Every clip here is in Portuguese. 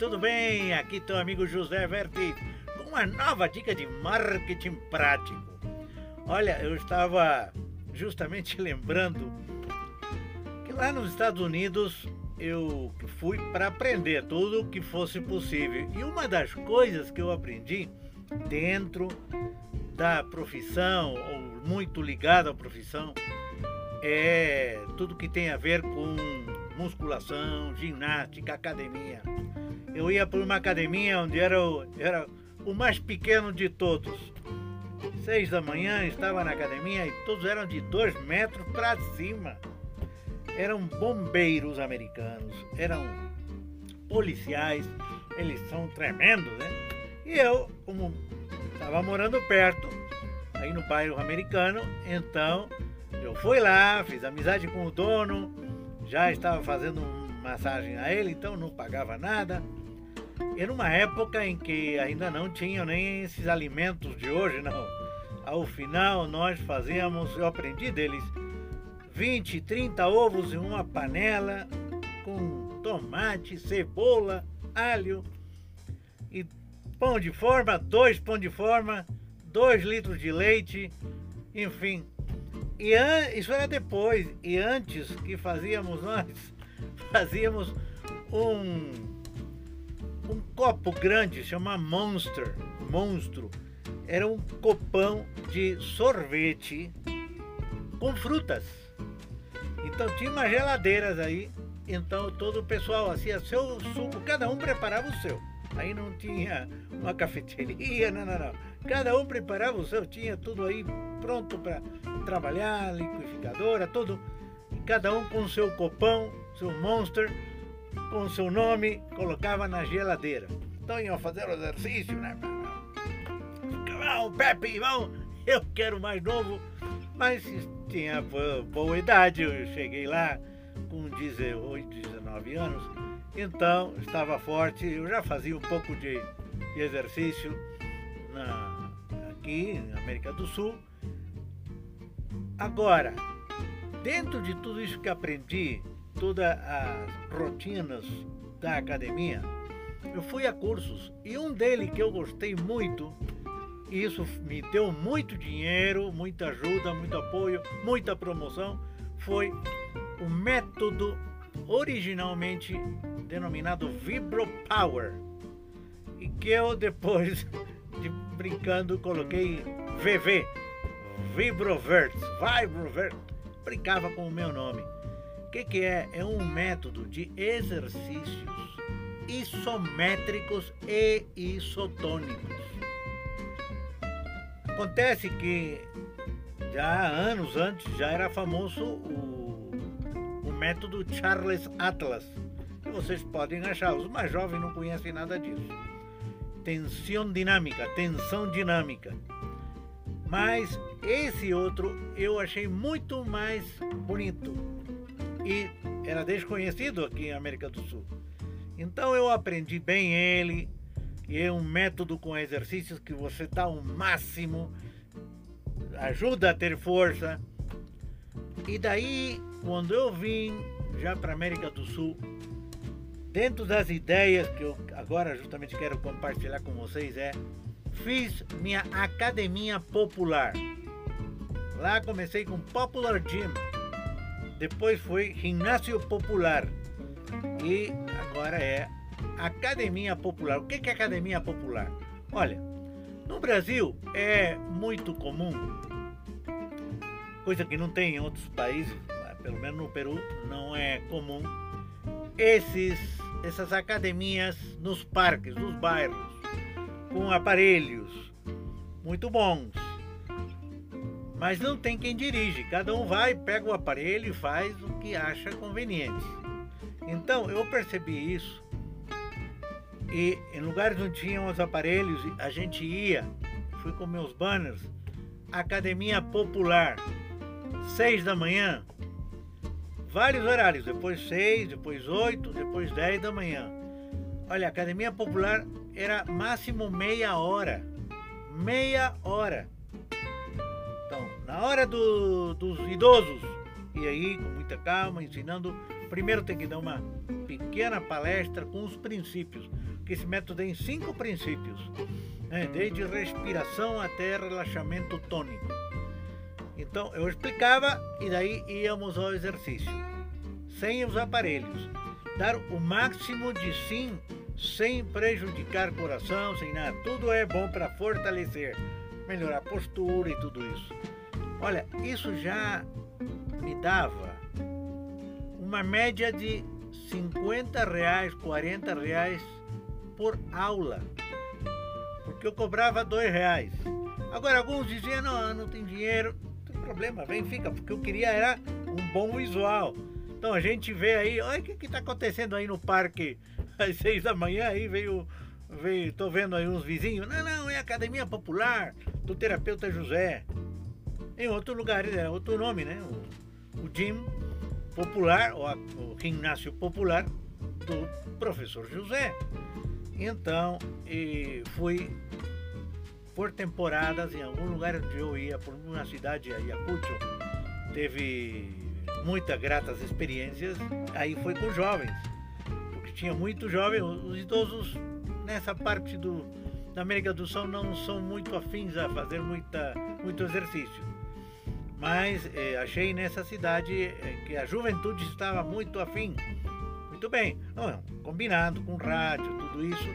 tudo bem? Aqui teu amigo José Verti com uma nova dica de marketing prático. Olha, eu estava justamente lembrando que lá nos Estados Unidos eu fui para aprender tudo o que fosse possível. E uma das coisas que eu aprendi dentro da profissão, ou muito ligado à profissão, é tudo que tem a ver com musculação, ginástica, academia. Eu ia para uma academia onde era o, era o mais pequeno de todos. Seis da manhã estava na academia e todos eram de dois metros para cima. Eram bombeiros americanos, eram policiais, eles são tremendos, né? E eu, como estava morando perto, aí no bairro americano, então eu fui lá, fiz amizade com o dono, já estava fazendo massagem a ele, então não pagava nada. Era uma época em que ainda não tinham nem esses alimentos de hoje, não. Ao final nós fazíamos, eu aprendi deles, 20, 30 ovos em uma panela com tomate, cebola, alho e pão de forma, dois pão de forma, dois litros de leite, enfim, e isso era depois. E antes que fazíamos nós, fazíamos um, um copo grande, chama Monster, monstro. Era um copão de sorvete com frutas. Então tinha umas geladeiras aí. Então todo o pessoal fazia seu suco, cada um preparava o seu. Aí não tinha uma cafeteria, não, não, não. Cada um preparava o seu, tinha tudo aí pronto para trabalhar, liquidificadora, tudo. Cada um com seu copão, seu monster, com seu nome, colocava na geladeira. Então iam fazer o exercício, né? Vamos, Pepe, vamos, eu quero mais novo. Mas tinha boa idade, eu cheguei lá com 18, 19 anos, então estava forte, eu já fazia um pouco de, de exercício na, aqui na América do Sul Agora, dentro de tudo isso que aprendi, todas as rotinas da academia, eu fui a cursos e um deles que eu gostei muito, e isso me deu muito dinheiro, muita ajuda, muito apoio, muita promoção, foi o método originalmente denominado Vibro Power e que eu depois de brincando coloquei VV Vibrovert, Vibrovert, brincava com o meu nome. O que, que é? É um método de exercícios isométricos e isotônicos. Acontece que já anos antes já era famoso o, o método Charles Atlas, que vocês podem achar. Os mais jovens não conhecem nada disso. Tensão dinâmica, tensão dinâmica. Mas esse outro eu achei muito mais bonito e era desconhecido aqui em América do Sul. Então eu aprendi bem ele e é um método com exercícios que você dá o um máximo, ajuda a ter força. E daí, quando eu vim já para América do Sul, dentro das ideias que eu agora justamente quero compartilhar com vocês é fiz minha academia popular. Lá comecei com Popular Gym, depois foi ginásio popular e agora é academia popular. O que é academia popular? Olha, no Brasil é muito comum, coisa que não tem em outros países, pelo menos no Peru não é comum, esses, essas academias nos parques, nos bairros com aparelhos muito bons. Mas não tem quem dirige, cada um vai, pega o aparelho e faz o que acha conveniente. Então eu percebi isso e em lugares onde tinham os aparelhos, a gente ia, fui com meus banners, Academia Popular, seis da manhã, vários horários, depois seis, depois oito, depois dez da manhã. Olha, Academia Popular era máximo meia hora. Meia hora. Na hora do, dos idosos, e aí com muita calma, ensinando. Primeiro tem que dar uma pequena palestra com os princípios. que esse método tem cinco princípios, né? desde respiração até relaxamento tônico. Então eu explicava e daí íamos ao exercício, sem os aparelhos. Dar o máximo de sim, sem prejudicar coração, sem nada. Tudo é bom para fortalecer, melhorar a postura e tudo isso. Olha, isso já me dava uma média de 50 reais, 40 reais por aula. Porque eu cobrava dois reais. Agora alguns diziam, não, não tem dinheiro problema, vem, fica, porque eu queria era um bom visual. Então a gente vê aí, olha o que está acontecendo aí no parque às seis da manhã, aí veio, veio, tô vendo aí uns vizinhos, não, não, é Academia Popular do terapeuta José. Em outro lugar, é outro nome, né? O, o gym popular, ou a, o ginásio popular do professor José. Então, e fui por temporadas em algum lugar onde eu ia, por uma cidade, Ayacucho, teve muitas gratas experiências. Aí foi com jovens, porque tinha muito jovem, os idosos nessa parte do, da América do Sul não são muito afins a fazer muita, muito exercício. Mas eh, achei nessa cidade eh, que a juventude estava muito afim. Muito bem, combinado com rádio, tudo isso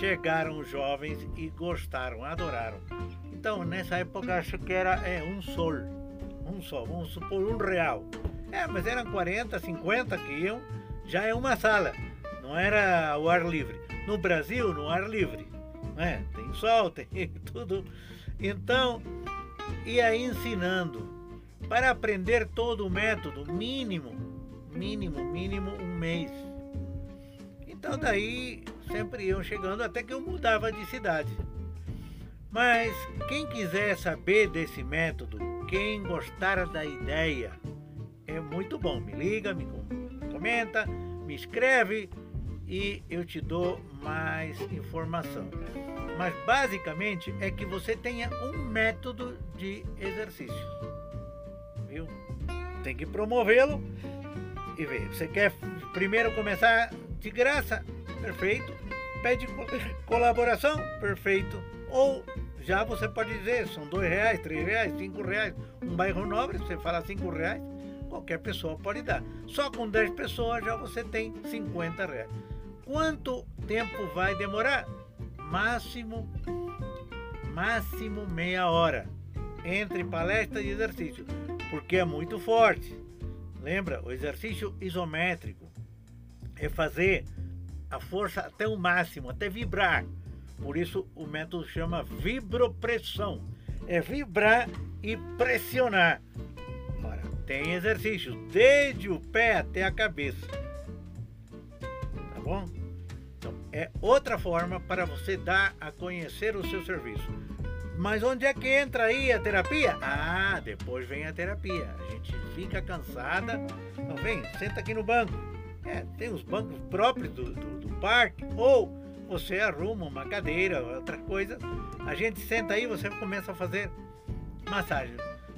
chegaram os jovens e gostaram, adoraram. Então, nessa época, acho que era é, um sol, um sol, vamos supor um real. É, mas eram 40, 50 que iam, já é uma sala, não era o ar livre. No Brasil, no ar livre, né? tem sol, tem tudo. Então, ia ensinando. Para aprender todo o método, mínimo, mínimo, mínimo um mês. Então daí sempre iam chegando até que eu mudava de cidade. Mas quem quiser saber desse método, quem gostar da ideia, é muito bom. Me liga, me comenta, me escreve e eu te dou mais informação. Mas basicamente é que você tenha um método de exercício. Viu? Tem que promovê-lo e ver. Você quer primeiro começar de graça, perfeito. Pede colaboração, perfeito. Ou já você pode dizer, são dois reais, três reais, cinco reais. Um bairro nobre, você fala cinco reais, qualquer pessoa pode dar. Só com 10 pessoas já você tem 50 reais. Quanto tempo vai demorar? Máximo, máximo meia hora entre palestra e exercício, porque é muito forte. Lembra, o exercício isométrico é fazer a força até o máximo, até vibrar. Por isso o método chama vibropressão. É vibrar e pressionar. Ora, tem exercícios desde o pé até a cabeça. Bom? Então, é outra forma para você dar a conhecer o seu serviço. Mas onde é que entra aí a terapia? Ah, depois vem a terapia. A gente fica cansada. Então vem, senta aqui no banco é, tem os bancos próprios do, do, do, parque, ou você arruma uma cadeira, outra coisa. A gente senta aí, você começa a fazer massagem.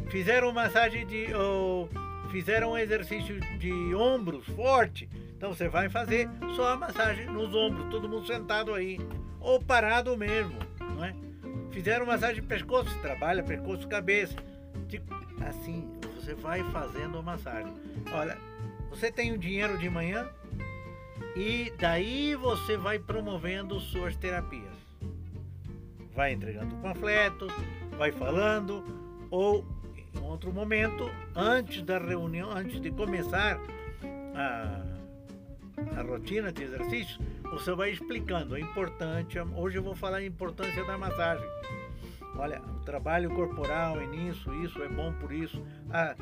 Fizeram massagem de. Ou fizeram um exercício de ombros forte, então você vai fazer só a massagem nos ombros, todo mundo sentado aí, ou parado mesmo, não é? Fizeram massagem de pescoço, trabalha pescoço, cabeça. Tipo, assim, você vai fazendo a massagem. Olha, você tem o dinheiro de manhã e daí você vai promovendo suas terapias. Vai entregando panfletos, vai falando, ou em outro momento, antes da reunião, antes de começar a, a rotina de exercícios, você vai explicando. É importante, hoje eu vou falar a importância da massagem. Olha, o trabalho corporal é nisso, isso é bom por isso. Ah,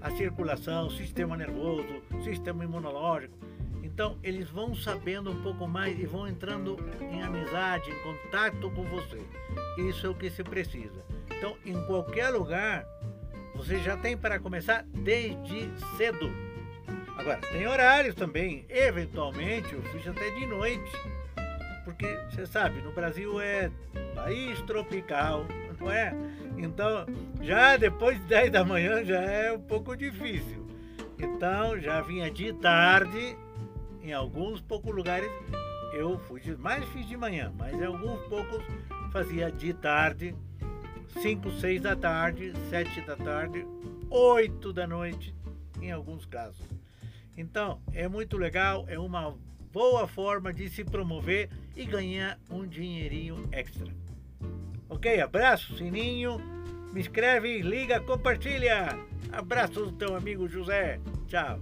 a circulação, sistema nervoso, sistema imunológico. Então eles vão sabendo um pouco mais e vão entrando em amizade, em contato com você. Isso é o que se precisa. Então, em qualquer lugar, você já tem para começar desde cedo. Agora, tem horários também. Eventualmente, eu fiz até de noite. Porque, você sabe, no Brasil é país tropical, não é? Então, já depois de 10 da manhã já é um pouco difícil. Então, já vinha de tarde, em alguns poucos lugares, eu fui de, mais fiz de manhã, mas em alguns poucos fazia de tarde, 5, 6 da tarde, 7 da tarde, 8 da noite, em alguns casos. Então, é muito legal, é uma boa forma de se promover e ganhar um dinheirinho extra. Ok? Abraço, sininho, me inscreve, liga, compartilha. Abraço do teu amigo José. Tchau.